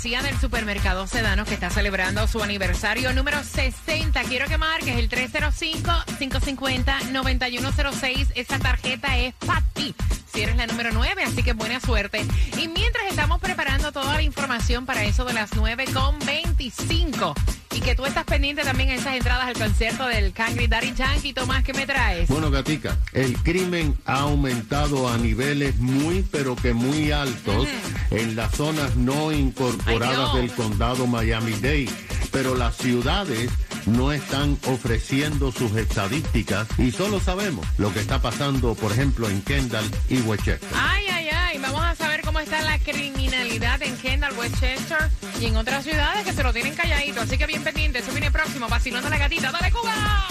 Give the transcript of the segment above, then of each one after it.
Del supermercado Sedano que está celebrando su aniversario número 60. Quiero que marques el 305-550-9106. Esa tarjeta es para ti. Si eres la número 9, así que buena suerte. Y mientras estamos preparando toda la información para eso de las 9 con 25 y que tú estás pendiente también a esas entradas al concierto del Cangri Daddy Yankee, Tomás, ¿qué me traes? Bueno, Gatica, el crimen ha aumentado a niveles muy, pero que muy altos en las zonas no incorporadas Ay, del condado Miami-Dade. Pero las ciudades no están ofreciendo sus estadísticas y solo sabemos lo que está pasando, por ejemplo, en Kendall y Westchester. Ay, ay, ay, vamos a saber cómo está la criminalidad en Kendall, Westchester y en otras ciudades que se lo tienen calladito. Así que bien pendiente, eso viene próximo, vacilando la gatita. ¡Dale, Cuba!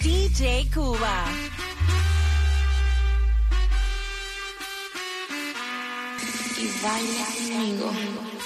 DJ Cuba. Y baila conmigo.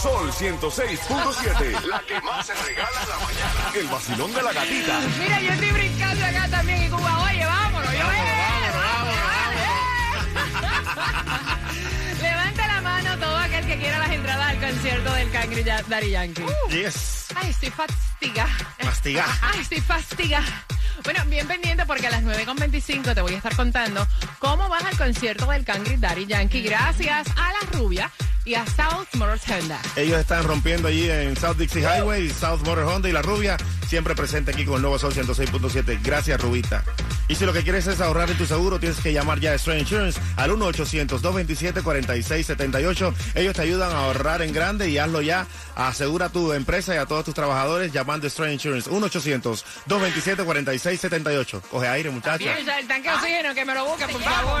Sol 106.7. La que más se regala en la mañana. El vacilón de la gatita. Mira, yo estoy brincando acá también en Cuba. Oye, vámonos, yo Levanta la mano todo aquel que quiera las entradas al concierto del Cangri Daddy Yankee. Yes. Ay, estoy fastiga. Mastiga. Ay, estoy fastiga. Bueno, bien pendiente porque a las 9.25 te voy a estar contando cómo vas al concierto del Cangri Daddy Yankee gracias a la rubia y a South Motors Honda. Ellos están rompiendo allí en South Dixie Highway, South Motor Honda y La Rubia, siempre presente aquí con el nuevo Sol 106.7. Gracias, Rubita. Y si lo que quieres es ahorrar en tu seguro, tienes que llamar ya a Stray Insurance al 1-800-227-4678. Ellos te ayudan a ahorrar en grande y hazlo ya. Asegura a tu empresa y a todos tus trabajadores llamando a Stray Insurance. 1-800-227-4678. Coge aire, ya el tanque de oxígeno, que me lo busque, por favor.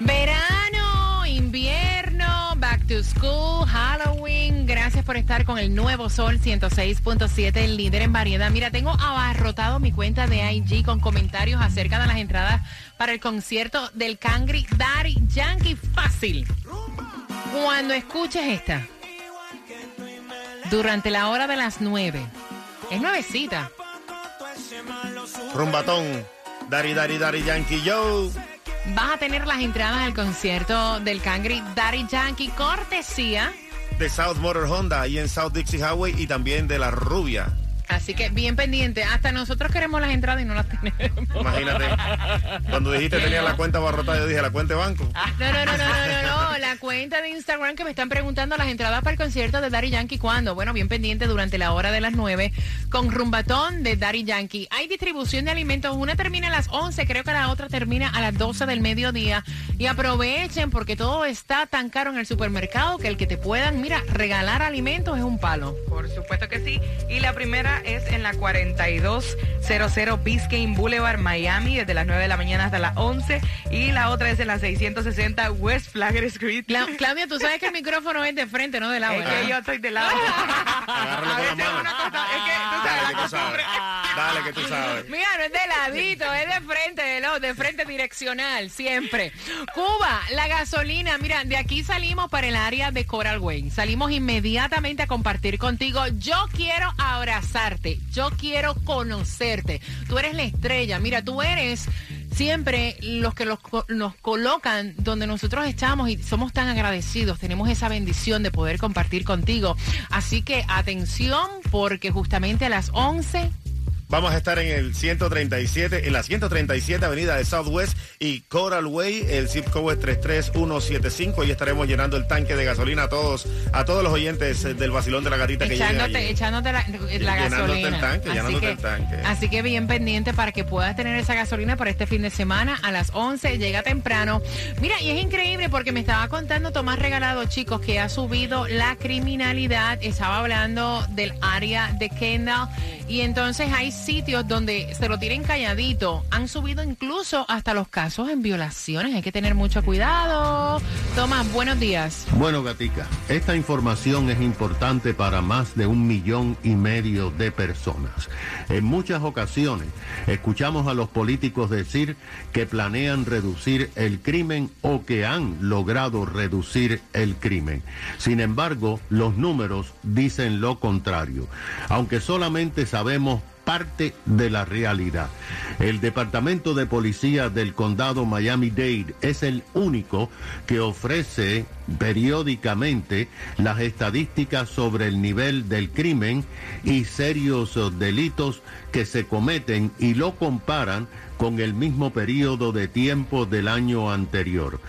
Verano, invierno, back to school, Halloween. Gracias por estar con el nuevo Sol 106.7, el líder en variedad. Mira, tengo abarrotado mi cuenta de IG con comentarios acerca de las entradas para el concierto del Cangri Daddy Yankee Fácil. Cuando escuches esta, durante la hora de las 9, es nuevecita. Rumbatón. Dari, dari, dari, Yankee Joe. Vas a tener las entradas al concierto del Cangri Daddy Yankee cortesía de South Motor Honda, ahí en South Dixie Highway y también de La Rubia. Así que bien pendiente. Hasta nosotros queremos las entradas y no las tenemos. Imagínate. Cuando dijiste tenía la cuenta abarrotada, yo dije la cuenta de banco. No, no, no, no, no, no, no. La cuenta de Instagram que me están preguntando las entradas para el concierto de Daddy Yankee, ¿cuándo? Bueno, bien pendiente durante la hora de las 9 con Rumbatón de Daddy Yankee. Hay distribución de alimentos. Una termina a las 11, creo que la otra termina a las 12 del mediodía. Y aprovechen porque todo está tan caro en el supermercado que el que te puedan, mira, regalar alimentos es un palo. Por supuesto que sí. Y la primera es en la 4200 Biscayne Boulevard, Miami, desde las 9 de la mañana hasta las 11. Y la otra es en la 660 West Flagler Street. Cla- Claudia, tú sabes que el micrófono es de frente, no de lado. Es ¿verdad? que yo estoy de lado. A veces una cosa- es que tú sabes, la costumbre. Dale, que tú sabes. Mira, no es de ladito, es de frente, de lado, de frente direccional, siempre. Cuba, la gasolina, mira, de aquí salimos para el área de Coral Way. Salimos inmediatamente a compartir contigo. Yo quiero abrazarte, yo quiero conocerte. Tú eres la estrella, mira, tú eres siempre los que los nos colocan donde nosotros estamos y somos tan agradecidos, tenemos esa bendición de poder compartir contigo. Así que atención porque justamente a las 11 Vamos a estar en el 137, en la 137 avenida de Southwest y Coral Way, el zip code es 33175 y estaremos llenando el tanque de gasolina a todos, a todos los oyentes eh, del vacilón de la gatita que allí. echándote la, la Llenándote gasolina. el tanque, así, que, el tanque. así que bien pendiente para que puedas tener esa gasolina por este fin de semana a las 11. Llega temprano. Mira, y es increíble porque me estaba contando Tomás Regalado, chicos, que ha subido la criminalidad. Estaba hablando del área de Kendall. Y entonces hay sitios donde se lo tienen calladito. Han subido incluso hasta los casos en violaciones. Hay que tener mucho cuidado. Tomás, buenos días. Bueno, Gatica, esta información es importante para más de un millón y medio de personas. En muchas ocasiones escuchamos a los políticos decir que planean reducir el crimen o que han logrado reducir el crimen. Sin embargo, los números dicen lo contrario. Aunque solamente sabemos parte de la realidad. El Departamento de Policía del Condado Miami-Dade es el único que ofrece periódicamente las estadísticas sobre el nivel del crimen y serios delitos que se cometen y lo comparan con el mismo periodo de tiempo del año anterior.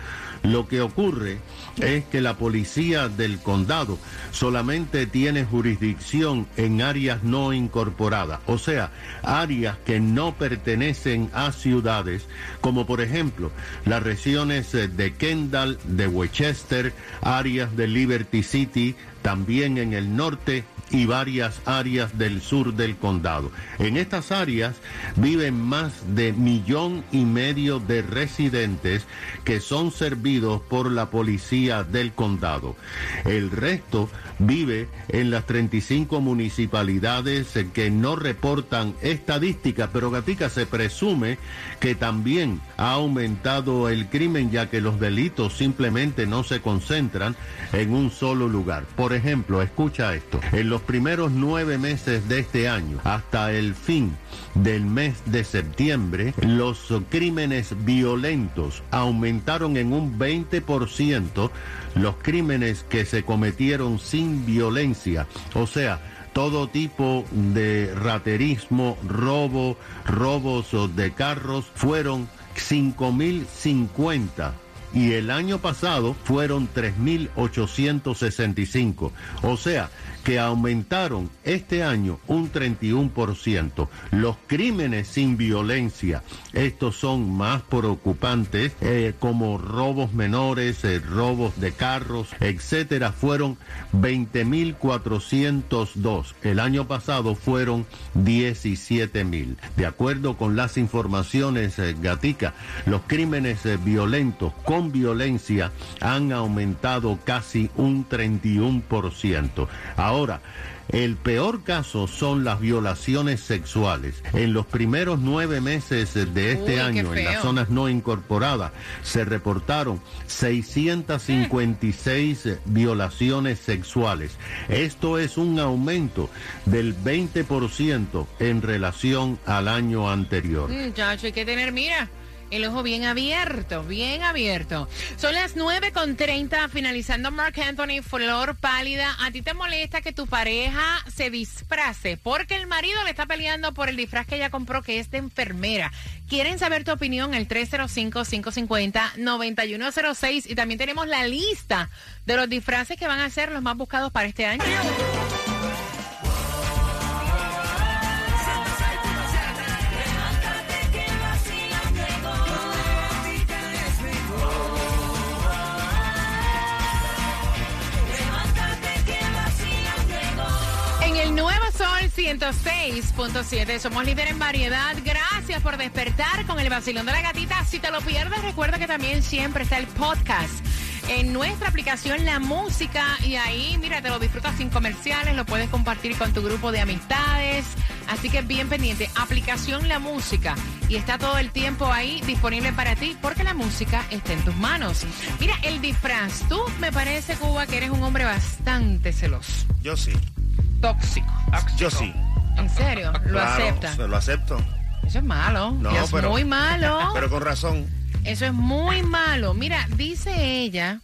Lo que ocurre es que la policía del condado solamente tiene jurisdicción en áreas no incorporadas, o sea, áreas que no pertenecen a ciudades, como por ejemplo las regiones de Kendall, de Westchester, áreas de Liberty City, también en el norte y varias áreas del sur del condado. En estas áreas viven más de millón y medio de residentes que son servidos por la policía del condado. El resto vive en las 35 municipalidades que no reportan estadísticas, pero Gatica se presume que también ha aumentado el crimen ya que los delitos simplemente no se concentran en un solo lugar. Por ejemplo, escucha esto, primeros nueve meses de este año hasta el fin del mes de septiembre, los crímenes violentos aumentaron en un 20%, los crímenes que se cometieron sin violencia, o sea, todo tipo de raterismo, robo, robos de carros fueron 5.050 y el año pasado fueron 3.865. O sea, que aumentaron este año un 31%. Los crímenes sin violencia, estos son más preocupantes, eh, como robos menores, eh, robos de carros, etcétera, fueron 20.402. El año pasado fueron 17.000. De acuerdo con las informaciones eh, Gatica, los crímenes violentos con violencia han aumentado casi un 31%. Ahora, el peor caso son las violaciones sexuales. En los primeros nueve meses de este Uy, año, en las zonas no incorporadas, se reportaron 656 violaciones sexuales. Esto es un aumento del 20% en relación al año anterior. Muchacho, hay que tener, mira, el ojo bien abierto, bien abierto. Son las 9 con 30, finalizando Mark Anthony, Flor Pálida. ¿A ti te molesta que tu pareja se disfrace? Porque el marido le está peleando por el disfraz que ella compró, que es de enfermera. ¿Quieren saber tu opinión? El 305-550-9106. Y también tenemos la lista de los disfraces que van a ser los más buscados para este año. 106.7. Somos líder en variedad. Gracias por despertar con el vacilón de la gatita. Si te lo pierdes, recuerda que también siempre está el podcast en nuestra aplicación La Música y ahí, mira, te lo disfrutas sin comerciales, lo puedes compartir con tu grupo de amistades. Así que bien pendiente, aplicación La Música y está todo el tiempo ahí disponible para ti porque la música está en tus manos. Mira, el disfraz, tú me parece, Cuba, que eres un hombre bastante celoso, Yo sí. Tóxico. Yo sí. En serio, lo Claro, aceptas. se Lo acepto. Eso es malo. No, es pero- muy malo. Pero con razón. Eso es muy malo. Mira, dice ella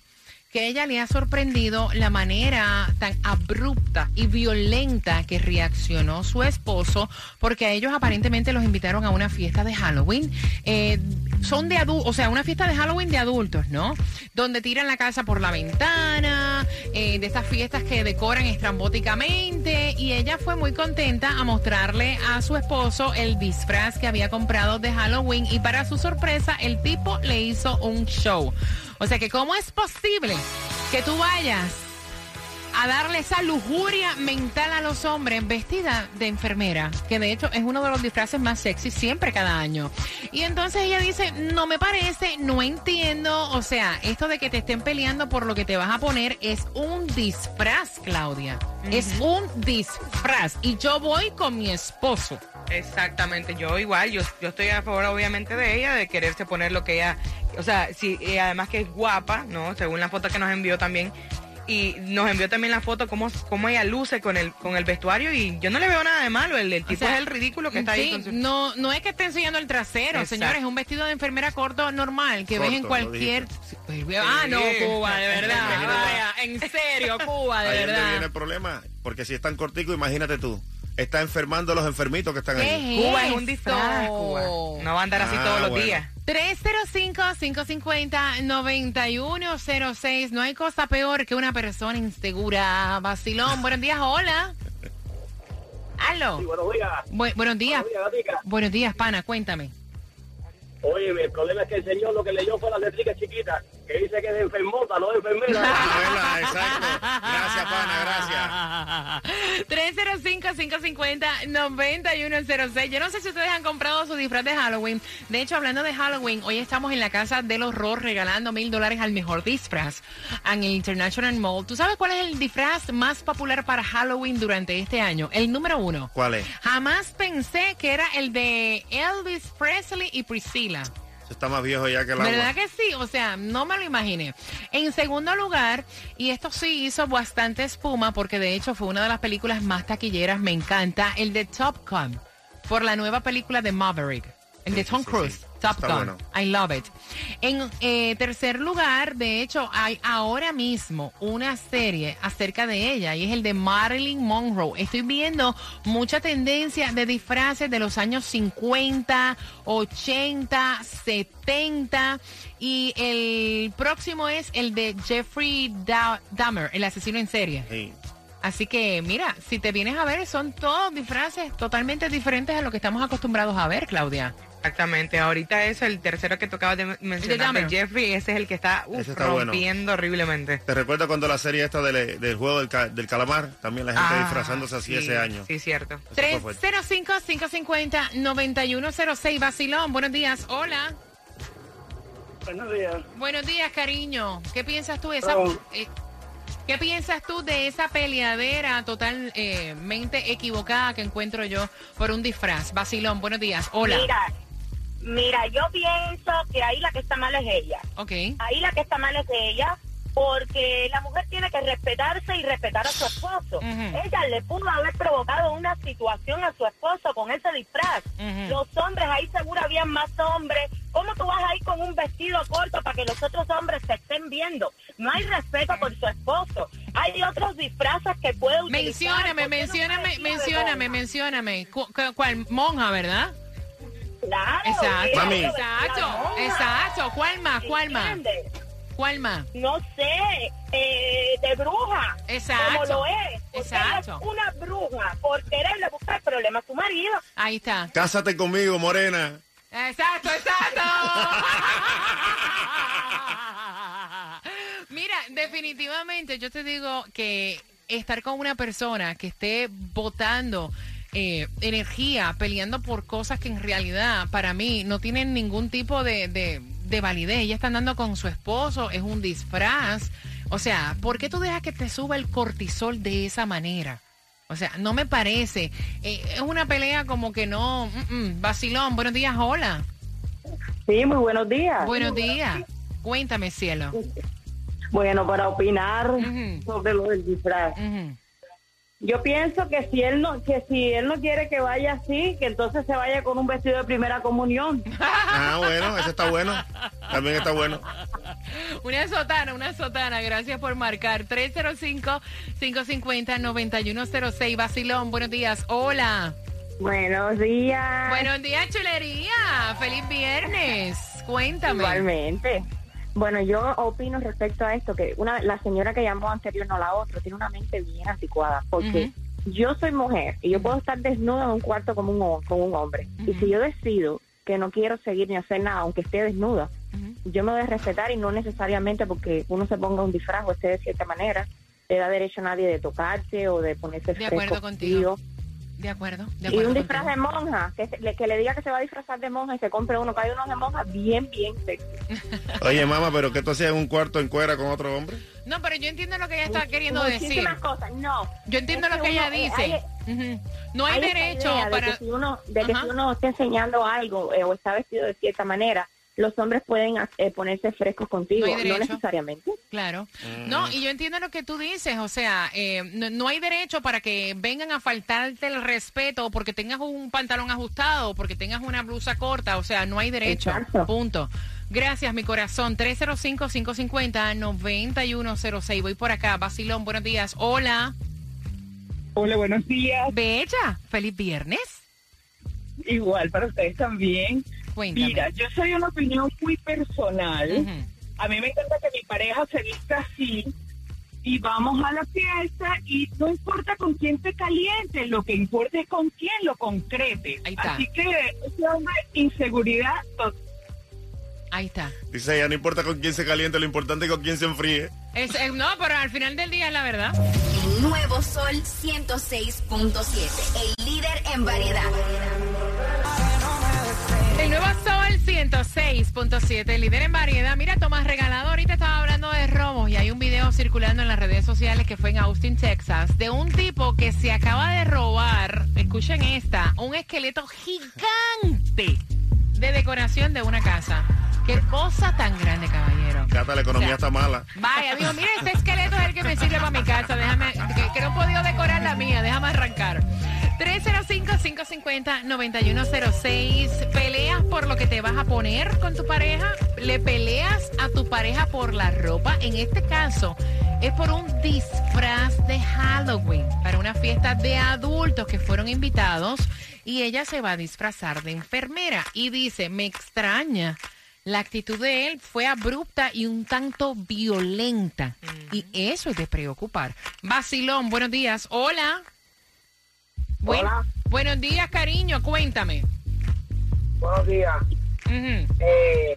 que ella le ha sorprendido la manera tan abrupta y violenta que reaccionó su esposo, porque a ellos aparentemente los invitaron a una fiesta de Halloween. Eh, son de adultos, o sea, una fiesta de Halloween de adultos, ¿no? Donde tiran la casa por la ventana, eh, de estas fiestas que decoran estrambóticamente, y ella fue muy contenta a mostrarle a su esposo el disfraz que había comprado de Halloween, y para su sorpresa, el tipo le hizo un show. O sea que, ¿cómo es posible que tú vayas a darle esa lujuria mental a los hombres vestida de enfermera, que de hecho es uno de los disfraces más sexy siempre cada año. Y entonces ella dice, no me parece, no entiendo, o sea, esto de que te estén peleando por lo que te vas a poner es un disfraz, Claudia. Es un disfraz. Y yo voy con mi esposo. Exactamente, yo igual, yo, yo estoy a favor obviamente de ella, de quererse poner lo que ella, o sea, y además que es guapa, ¿no? Según la foto que nos envió también, y nos envió también la foto cómo, cómo ella luce con el, con el vestuario y yo no le veo nada de malo, el, el tipo sea, es el ridículo que está ahí Sí, con su... no, no es que esté enseñando el trasero, Exacto. señores, es un vestido de enfermera corto normal que ves en cualquier... pues, Ah, no, Cuba, de verdad, vaya, en serio, Cuba, de Ahí es donde viene verdad. el problema. Porque si es tan cortico, imagínate tú. Está enfermando a los enfermitos que están ahí. ¿Qué Cuba es un disfraz, Cuba. No va a andar así Ah, todos los bueno. días. 305-550-9106. No hay cosa peor que una persona insegura. Vacilón, buenos días, hola. Aló. Buenos días. Bu- buenos días. Buenos días, gatica. Buenos días, pana, cuéntame. Oye, el problema es que el señor lo que leyó fue la letrica chiquita, que dice que es enfermota, no enfermera. Ah. Exacto. Gracias, pana, gracias. 305-550-9106. Yo no sé si ustedes han comprado su disfraz de Halloween. De hecho, hablando de Halloween, hoy estamos en la Casa del Horror regalando mil dólares al mejor disfraz en el International Mall. ¿Tú sabes cuál es el disfraz más popular para Halloween durante este año? El número uno. ¿Cuál es? Jamás pensé que era el de Elvis Presley y Priscilla. Eso está más viejo ya que agua. ¿Verdad que sí? O sea, no me lo imaginé. En segundo lugar, y esto sí hizo bastante espuma porque de hecho fue una de las películas más taquilleras, me encanta, el de Top Gun, por la nueva película de Maverick, el de Tom Cruise. Top Está Gun. bueno. I love it. En eh, tercer lugar, de hecho, hay ahora mismo una serie acerca de ella y es el de Marilyn Monroe. Estoy viendo mucha tendencia de disfraces de los años 50, 80, 70 y el próximo es el de Jeffrey Da- Dahmer, el asesino en serie. Sí. Así que mira, si te vienes a ver, son todos disfraces totalmente diferentes a lo que estamos acostumbrados a ver, Claudia. Exactamente, ahorita es el tercero que tocaba de mencionar de Jeffrey, ese es el que está uf, bueno. rompiendo horriblemente. ¿Te recuerdas cuando la serie esta del, del juego del, ca- del calamar? También la gente Ah, disfrazándose así sí, ese año. Sí, cierto. Eso fue fuerte. 305-550-9106. Vacilón, buenos días. Hola. Buenos días. Buenos días, cariño. ¿Qué piensas tú de esa... Oh. eh, ¿Qué piensas tú de esa peleadera totalmente equivocada que encuentro yo por un disfraz? Vacilón, buenos días. Hola. Mira, mira, yo pienso que ahí la que está mal es ella. Ok. Ahí la que está mal es ella, porque la mujer tiene que respetarse y respetar a su esposo. Ella le pudo haber provocado una situación a su esposo con ese disfraz. Los hombres, ahí seguro habían más hombres. ¿Cómo tú vas a ir con un vestido corto para que los otros hombres se estén viendo? No hay respeto por su esposo. Hay otros disfraces que puede utilizar. Mencióname, ¿Por qué no un mencióname, mencióname, mencióname. Cu- cu- ¿Cuál? Monja, ¿verdad? Claro. Exacto. Mami. Exacto, exacto. ¿Cuál más? ¿Cuál más? ¿Cuál más? no sé, eh, de bruja. Exacto. Como lo es. Exacto. una bruja por quererle buscar problemas a su marido. Ahí está. Cásate conmigo, morena. Exacto, exacto. Mira, definitivamente yo te digo que estar con una persona que esté votando eh, energía peleando por cosas que en realidad para mí no tienen ningún tipo de, de, de validez. Ella está andando con su esposo, es un disfraz. O sea, ¿por qué tú dejas que te suba el cortisol de esa manera? O sea, no me parece. Eh, es una pelea como que no. mm, mm, vacilón, buenos días, hola. Sí, muy buenos días. Buenos días. Cuéntame, cielo. Bueno, para opinar sobre lo del disfraz. Ujú. Yo pienso que si él no que si él no quiere que vaya así, que entonces se vaya con un vestido de primera comunión. Ah, bueno, ese está bueno. También está bueno. Una sotana, una sotana. Gracias por marcar. 305-550-9106. Vacilón, buenos días. Hola. Buenos días. Buenos días, chulería. Feliz viernes. Cuéntame. Igualmente. Bueno, yo opino respecto a esto que una la señora que llamó anterior, no la otra, tiene una mente bien anticuada, porque yo soy mujer y yo puedo estar desnuda en un cuarto como un, como un hombre. Y si yo decido que no quiero seguir ni hacer nada, aunque esté desnuda, yo me voy a respetar y no necesariamente porque uno se ponga un disfraz o esté de cierta manera, le da derecho a nadie de tocarse o de ponerse De acuerdo contigo. De acuerdo. De y un disfraz contigo. de monja, que, se- le, que le diga que se va a disfrazar de monja y se compre uno, que hay unos de monja bien, bien sexy. Oye, mamá, ¿pero qué tú hacías en un cuarto en cuera con otro hombre? No, pero yo entiendo lo que ella está queriendo decir. Muchísimas cosas, no. Yo entiendo Es lo que uno- ella eh, dice. hay-. No hay, derecho idea de para... que si uno, de que si uno está enseñando algo eh, o está vestido de cierta manera, los hombres pueden eh, ponerse frescos contigo, No necesariamente. Claro. No, y yo entiendo lo que tú dices, o sea, eh, no, no hay derecho para que vengan a faltarte el respeto porque tengas un pantalón ajustado, o porque tengas una blusa corta, o sea, no hay derecho. Exacto. Punto. Gracias, mi corazón. 305-550-9106. Voy por acá. Basilón, buenos días. Hola. Hola, buenos días. Bella. Feliz viernes. Igual para ustedes también. Cuéntame. Mira, yo soy una opinión muy personal. A mí me encanta que mi pareja se vista así y vamos a la fiesta y no importa con quién te caliente, lo que importa es con quién lo concrete. Ahí está. Así que ese hombre, inseguridad total. Ahí está. Dice ella, no importa con quién se caliente, lo importante es con quién se enfríe. Es- eh, no, pero al final del día es la verdad. El nuevo Sol 106.7. El líder en variedad. Nuevo Sol 106.7, líder en variedad. Mira, Tomás Regalado ahorita estaba hablando de robos y hay un video circulando en las redes sociales que fue en Austin, Texas, de un tipo que se acaba de robar, escuchen esta, un esqueleto gigante de decoración de una casa. Qué cosa tan grande, caballero. Gata, la economía O sea, está mala. Vaya, digo, mira, este esqueleto es el que me sirve para mi casa. Déjame, que, que no he podido decorar la mía, déjame arrancar. 305-550-9106. ¿Peleas por lo que te vas a poner con tu pareja? ¿Le peleas a tu pareja por la ropa? En este caso, es por un disfraz de Halloween para una fiesta de adultos que fueron invitados y ella se va a disfrazar de enfermera y dice, me extraña. La actitud de él fue abrupta y un tanto violenta. Y eso es de preocupar. Vacilón, buenos días. Hola. Buen- Hola. Buenos días, cariño. Cuéntame. Buenos días. Ujú, Eh,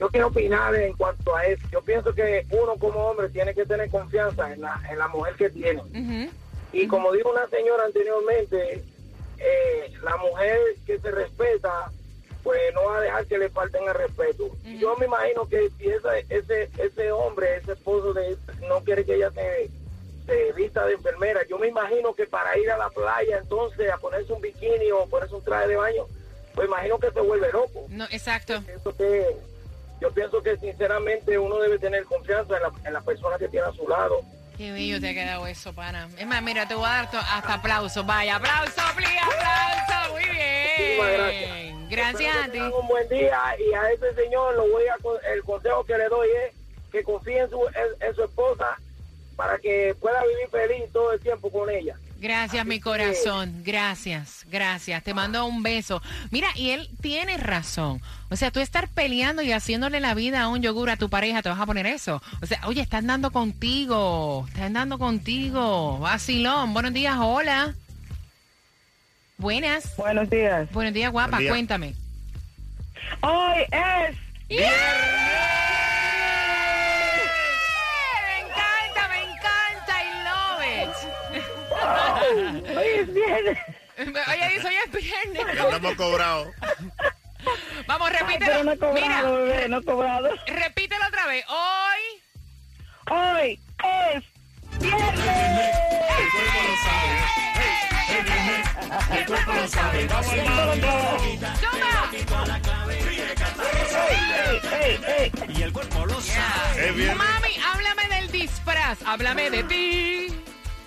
yo quiero opinar en cuanto a eso. Yo pienso que uno como hombre tiene que tener confianza en la, en la mujer que tiene. Y como dijo una señora anteriormente, eh, la mujer que se respeta, pues no va a dejar que le falten el respeto. Yo me imagino que si esa- ese ese hombre, ese esposo de no quiere que ella se, se vista de enfermera, yo me imagino que para ir a la playa entonces a ponerse un bikini o ponerse un traje de baño, pues imagino que se vuelve loco. No, exacto. Pienso que, yo pienso que sinceramente uno debe tener confianza en la, en la persona que tiene a su lado. Qué bello te ha quedado eso, pana. Es más, mira, te voy a dar hasta aplausos. Vaya, aplauso, please, aplauso. Muy Muchísimas bien. gracias. Gracias a que ti. un buen día y a este señor lo voy a el consejo que le doy es que confíe en su, en, en su esposa para que pueda vivir feliz todo el tiempo con ella. Gracias, mi corazón. Gracias, gracias. Te mando un beso. Mira, y él tiene razón. O sea, tú estar peleando y haciéndole la vida a un yogur a tu pareja, te vas a poner eso. O sea, oye, están dando contigo. Están dando contigo. Vacilón. Buenos días, hola. Buenas. Buenos días. Buenos días, guapa. Buen día. Cuéntame. Hoy es Me encanta, me encanta. I love it. Hoy es viernes. Oye, dice, hoy es viernes. Ya estamos cobrados. Vamos, Ay, repítelo. pero no he cobrado, Mira, bebé, no he cobrado. repítelo otra vez. Hoy. Hoy El cuerpo lo sabe. Vamos. Ey, ey, ey. Es viernes. Mami, háblame del disfraz. Háblame de ti.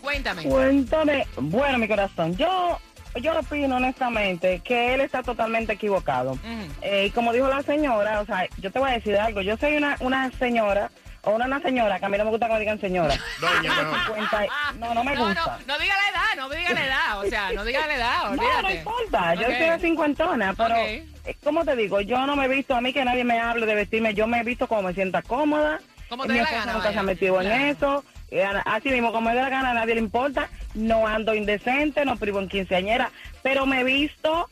Cuéntame. Cuéntame. Bueno, mi corazón, yo yo opino honestamente que él está totalmente equivocado. Eh, y como dijo la señora, o sea, yo te voy a decir algo. Yo soy una, una señora, una, una señora, que a mí no me gusta que me digan señora. Doña, mejor. 50 no, no me gusta. no, no diga la edad, no diga la edad. O sea, no diga la edad, No, no importa, yo Ok. soy una cincuentona, pero, Ok. eh, ¿cómo te digo? Yo no me he visto, a mí que nadie me hable de vestirme, yo me he visto como me sienta cómoda. Como te Mi gana, nunca se vaya. ha metido Claro. en eso. Eh, Así mismo, como me dé la gana, a nadie le importa. No ando indecente, no privo en quinceañera, pero me he visto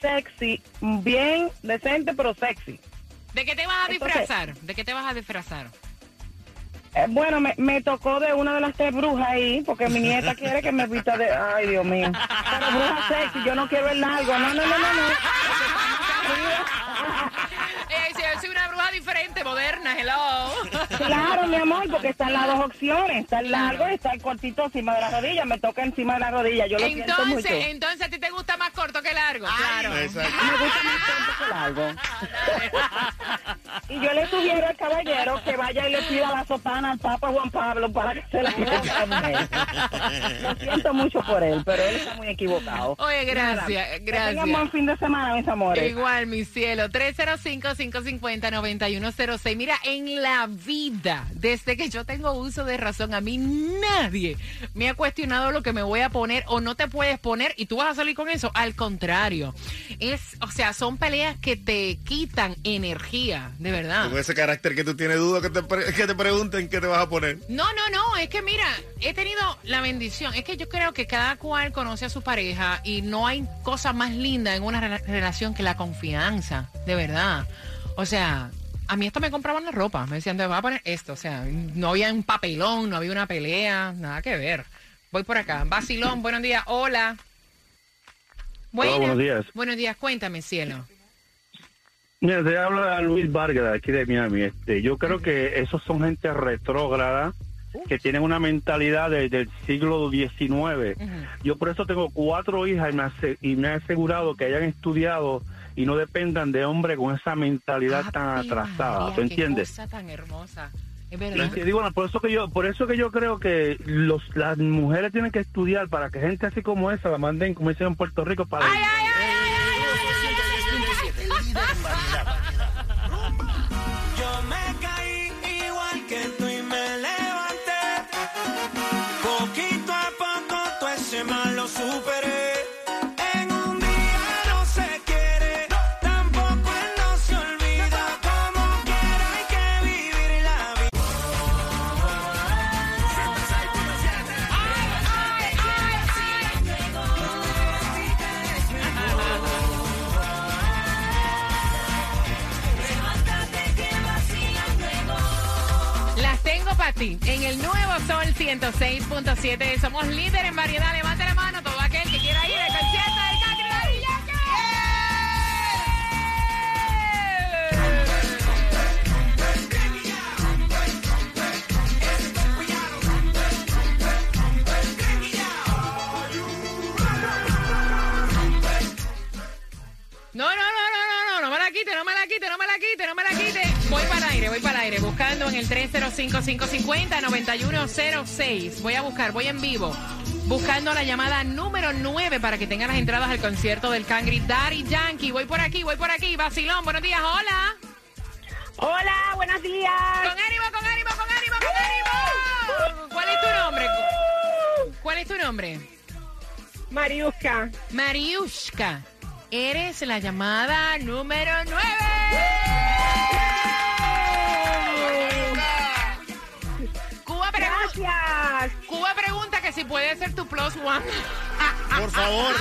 sexy, bien decente, pero sexy. ¿De qué te vas a Entonces- disfrazar? ¿De qué te vas a disfrazar? Eh, bueno, me, me tocó de una de las tres brujas ahí, porque mi nieta quiere que me vista de... Ay, Dios mío. Pero bruja sexy, yo no quiero el largo. No, no, no, no, no. Diferente, moderna, hello. Claro, mi amor, porque están las dos opciones. Está el largo y está el cortito encima de la rodilla. Me toca encima de la rodilla. Yo lo siento mucho. Entonces, entonces a ti te gusta más corto que largo, claro. Exacto. Me gusta más corto que largo. Y yo le sugiero al caballero que vaya y le pida la sotana al Papa Juan Pablo para que se la ponga. Lo siento mucho por él, pero él está muy equivocado. Oye, gracias, Nada, Que gracias. tengan buen fin de semana, mis amores. Igual, mi cielo. 305-550-9106. Mira, en la vida, desde que yo tengo uso de razón, a mí nadie me ha cuestionado lo que me voy a poner o no te puedes poner y tú vas a salir con eso. Al contrario, es, o sea, son peleas que te quitan energía, de verdad. Con ese carácter que tú tienes, dudo que te, pre- que te pregunten qué te vas a poner. No, no, no, es que mira, he tenido la bendición, es que yo creo que cada cual conoce a su pareja y no hay cosa más linda en una rela- relación que la confianza, de verdad. O sea, a mí esto me compraban la ropa, me decían, te vas a poner esto, o sea, no había un papelón, no había una pelea, nada que ver. Voy por acá, Basilón, buenos días, hola. Buenos días. Buenos días, cuéntame, cielo. Mira, te habla Luis Vargas de aquí de Miami. Este, yo creo que esos son gente retrógrada que tienen una mentalidad de- del siglo XIX. Yo por eso tengo cuatro hijas y me, y me he asegurado que hayan estudiado y no dependan de hombres con esa mentalidad tan Ave atrasada. María, ¿Tú qué entiendes? cosa tan hermosa. Es Y verdad. digo, bueno, por eso que yo, por eso que yo creo que los, las mujeres tienen que estudiar para que gente así como esa la manden, como dicen en Puerto Rico, para Yo me caí igual que tú y me levanté. Poquito a poco todo ese mal lo superé. En el nuevo Sol 106.7 somos líder en variedad. Levanta voy para el aire, buscando en el 305-550-9106. Voy a buscar, voy en vivo, buscando la llamada número 9 para que tengan las entradas al concierto del Cangri Daddy Yankee. Voy por aquí, voy por aquí. Basilón, buenos días, hola. Hola, buenos días. Con ánimo, con ánimo, con ánimo, con ánimo. ¿Cuál es tu nombre? ¿Cuál es tu nombre? Mariusca. Mariushka. Eres la llamada número 9. Cuba pregunta que si puede ser tu plus one. Por favor.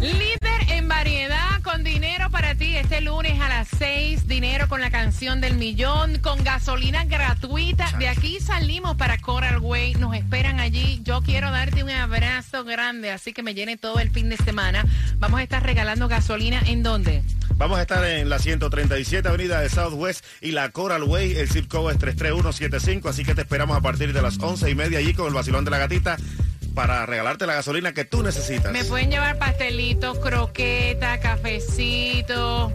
Líder en variedad con dinero para ti este lunes a las 6, dinero con la canción del millón, con gasolina gratuita. De aquí salimos para Coral Way, nos esperan allí. Yo quiero darte un abrazo grande, así que me llene todo el fin de semana. Vamos a estar regalando gasolina en dónde? Vamos a estar en la 137 Avenida de Southwest y la Coral Way. El zip code es 33175, así que te esperamos a partir de las 11 y media allí con el vacilón de la gatita para regalarte la gasolina que tú necesitas. Me pueden llevar pastelitos, croqueta, cafecito.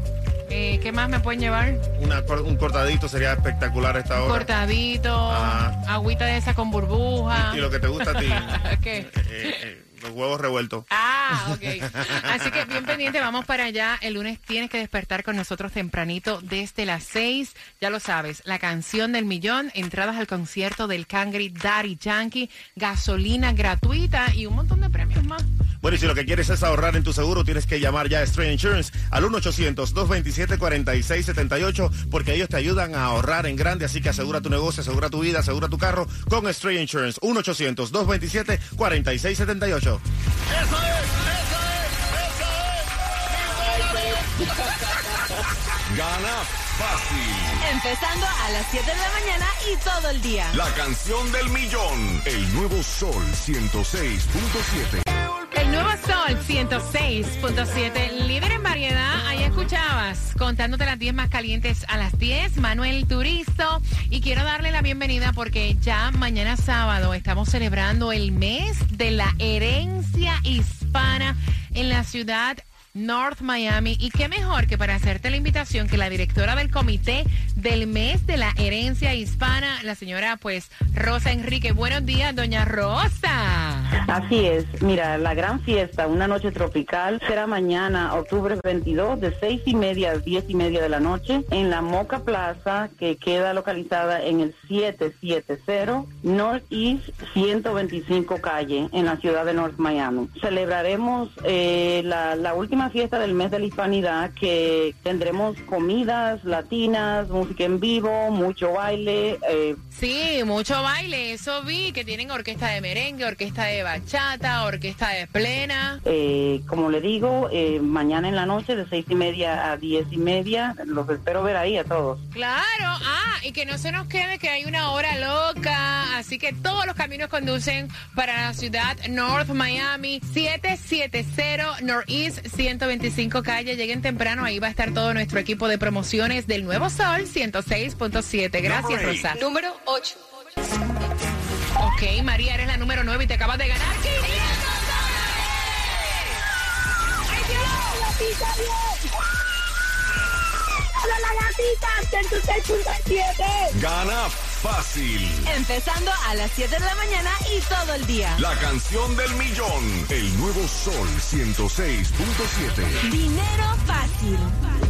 Eh, ¿Qué más me pueden llevar? Una un cortadito sería espectacular a esta hora. Cortadito, Ajá. agüita de esa con burbuja. Y lo que te gusta a ti. ¿Qué? eh, eh, los huevos revueltos. Ah, ok. Así que bien pendiente, vamos para allá. El lunes tienes que despertar con nosotros tempranito desde las 6. Ya lo sabes, la canción del millón, entradas al concierto del Cangri Daddy Yankee, gasolina gratuita y un montón de premios más. Bueno, y si lo que quieres es ahorrar en tu seguro, tienes que llamar ya a Stray Insurance al 1-800-227-4678 porque ellos te ayudan a ahorrar en grande. Así que asegura tu negocio, asegura tu vida, asegura tu carro con Stray Insurance. 1-800-227-4678. Gana fácil. Empezando a las 7 de la mañana y todo el día. La canción del millón. El nuevo Sol 106.7. El nuevo Sol 106.7, líder en variedad. Ahí escuchabas, contándote las 10 más calientes a las 10, Manuel Turizo. Y quiero darle la bienvenida porque ya mañana sábado estamos celebrando el mes de la herencia hispana en la ciudad North Miami. Y qué mejor que para hacerte la invitación que la directora del comité del mes de la herencia hispana, la señora pues Rosa Enrique. Buenos días, doña Rosa. Así es, mira, la gran fiesta, una noche tropical, será mañana, octubre 22, de seis y media a diez y media de la noche, en la Moca Plaza, que queda localizada en el 770 Northeast 125 calle, en la ciudad de North Miami. Celebraremos eh, la, última fiesta del mes de la hispanidad, que tendremos comidas latinas, música en vivo, mucho baile, eh, Sí, mucho baile, eso vi, que tienen orquesta de merengue, orquesta de bachata, orquesta de plena. Eh, como le digo, eh, mañana en la noche de seis y media a diez y media, los espero ver ahí a todos. Claro, ah, y que no se nos quede que hay una hora loca, así que todos los caminos conducen para la ciudad North Miami, 770 Northeast 125 calle, lleguen temprano, ahí va a estar todo nuestro equipo de promociones del Nuevo Sol 106.7. Gracias, Rosa. Número 8. Ok, María, eres la número 9 y te acabas de ganar 500 ¡Hola, la gatita! ¡106.7! Gana fácil. Empezando a las 7 de la mañana y todo el día. La canción del millón. El nuevo Sol 106.7. Dinero fácil.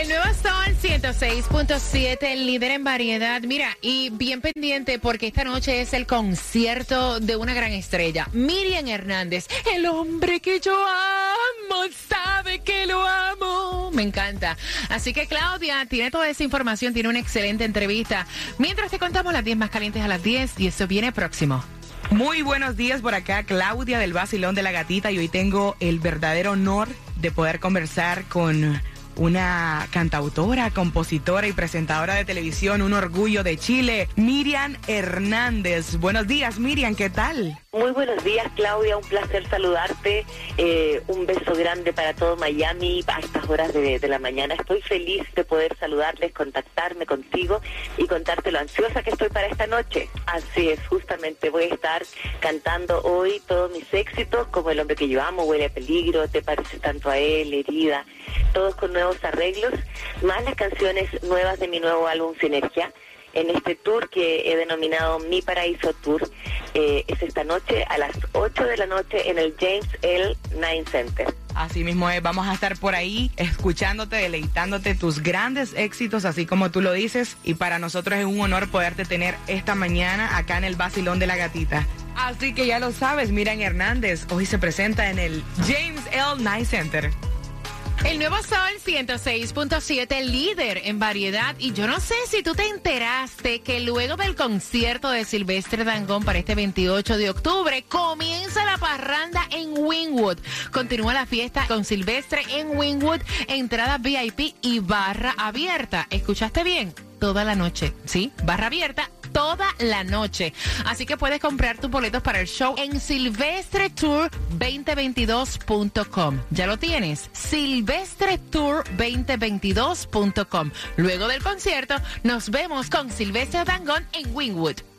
El nuevo Sol 106.7, el líder en variedad. Mira, y bien pendiente porque esta noche es el concierto de una gran estrella, Miriam Hernández. El hombre que yo amo sabe que lo amo. Me encanta. Así que Claudia tiene toda esa información, tiene una excelente entrevista. Mientras te contamos las 10 más calientes a las 10 y eso viene próximo. Muy buenos días por acá, Claudia del Basilón de la Gatita. Y hoy tengo el verdadero honor de poder conversar con una cantautora, compositora y presentadora de televisión, un orgullo de Chile, Miriam Hernández. Buenos días, Miriam, ¿qué tal? Muy buenos días, Claudia. Un placer saludarte. Eh, un beso grande para todo Miami a estas horas de, de la mañana. Estoy feliz de poder saludarles, contactarme contigo y contarte lo ansiosa que estoy para esta noche. Así es, justamente voy a estar cantando hoy todos mis éxitos, como El hombre que yo amo, Huele a peligro, Te parece tanto a él, Herida, todos con nuevos arreglos, más las canciones nuevas de mi nuevo álbum Sinergia en este tour que he denominado Mi Paraíso Tour. Eh, es esta noche a las 8 de la noche en el James L. Nine Center. Así mismo es, vamos a estar por ahí escuchándote, deleitándote tus grandes éxitos, así como tú lo dices. Y para nosotros es un honor poderte tener esta mañana acá en el Basilón de la Gatita. Así que ya lo sabes, Miriam Hernández hoy se presenta en el James L. Night Center. El nuevo Sol 106.7, líder en variedad. Y yo no sé si tú te enteraste que luego del concierto de Silvestre Dangón para este 28 de octubre, comienza la parranda en Wingwood. Continúa la fiesta con Silvestre en Wingwood, entrada VIP y barra abierta. ¿Escuchaste bien? Toda la noche, ¿sí? Barra abierta toda la noche. Así que puedes comprar tus boletos para el show en silvestretour2022.com. ¿Ya lo tienes? silvestretour2022.com. Luego del concierto, nos vemos con Silvestre Dangón en Wingwood.